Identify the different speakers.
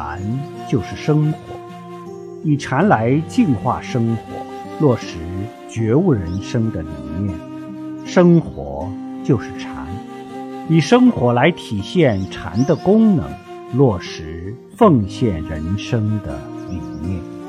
Speaker 1: 禅就是生活以禅来净化生活落实觉悟人生的理念。生活就是禅以生活来体现禅的功能落实奉献人生的理念。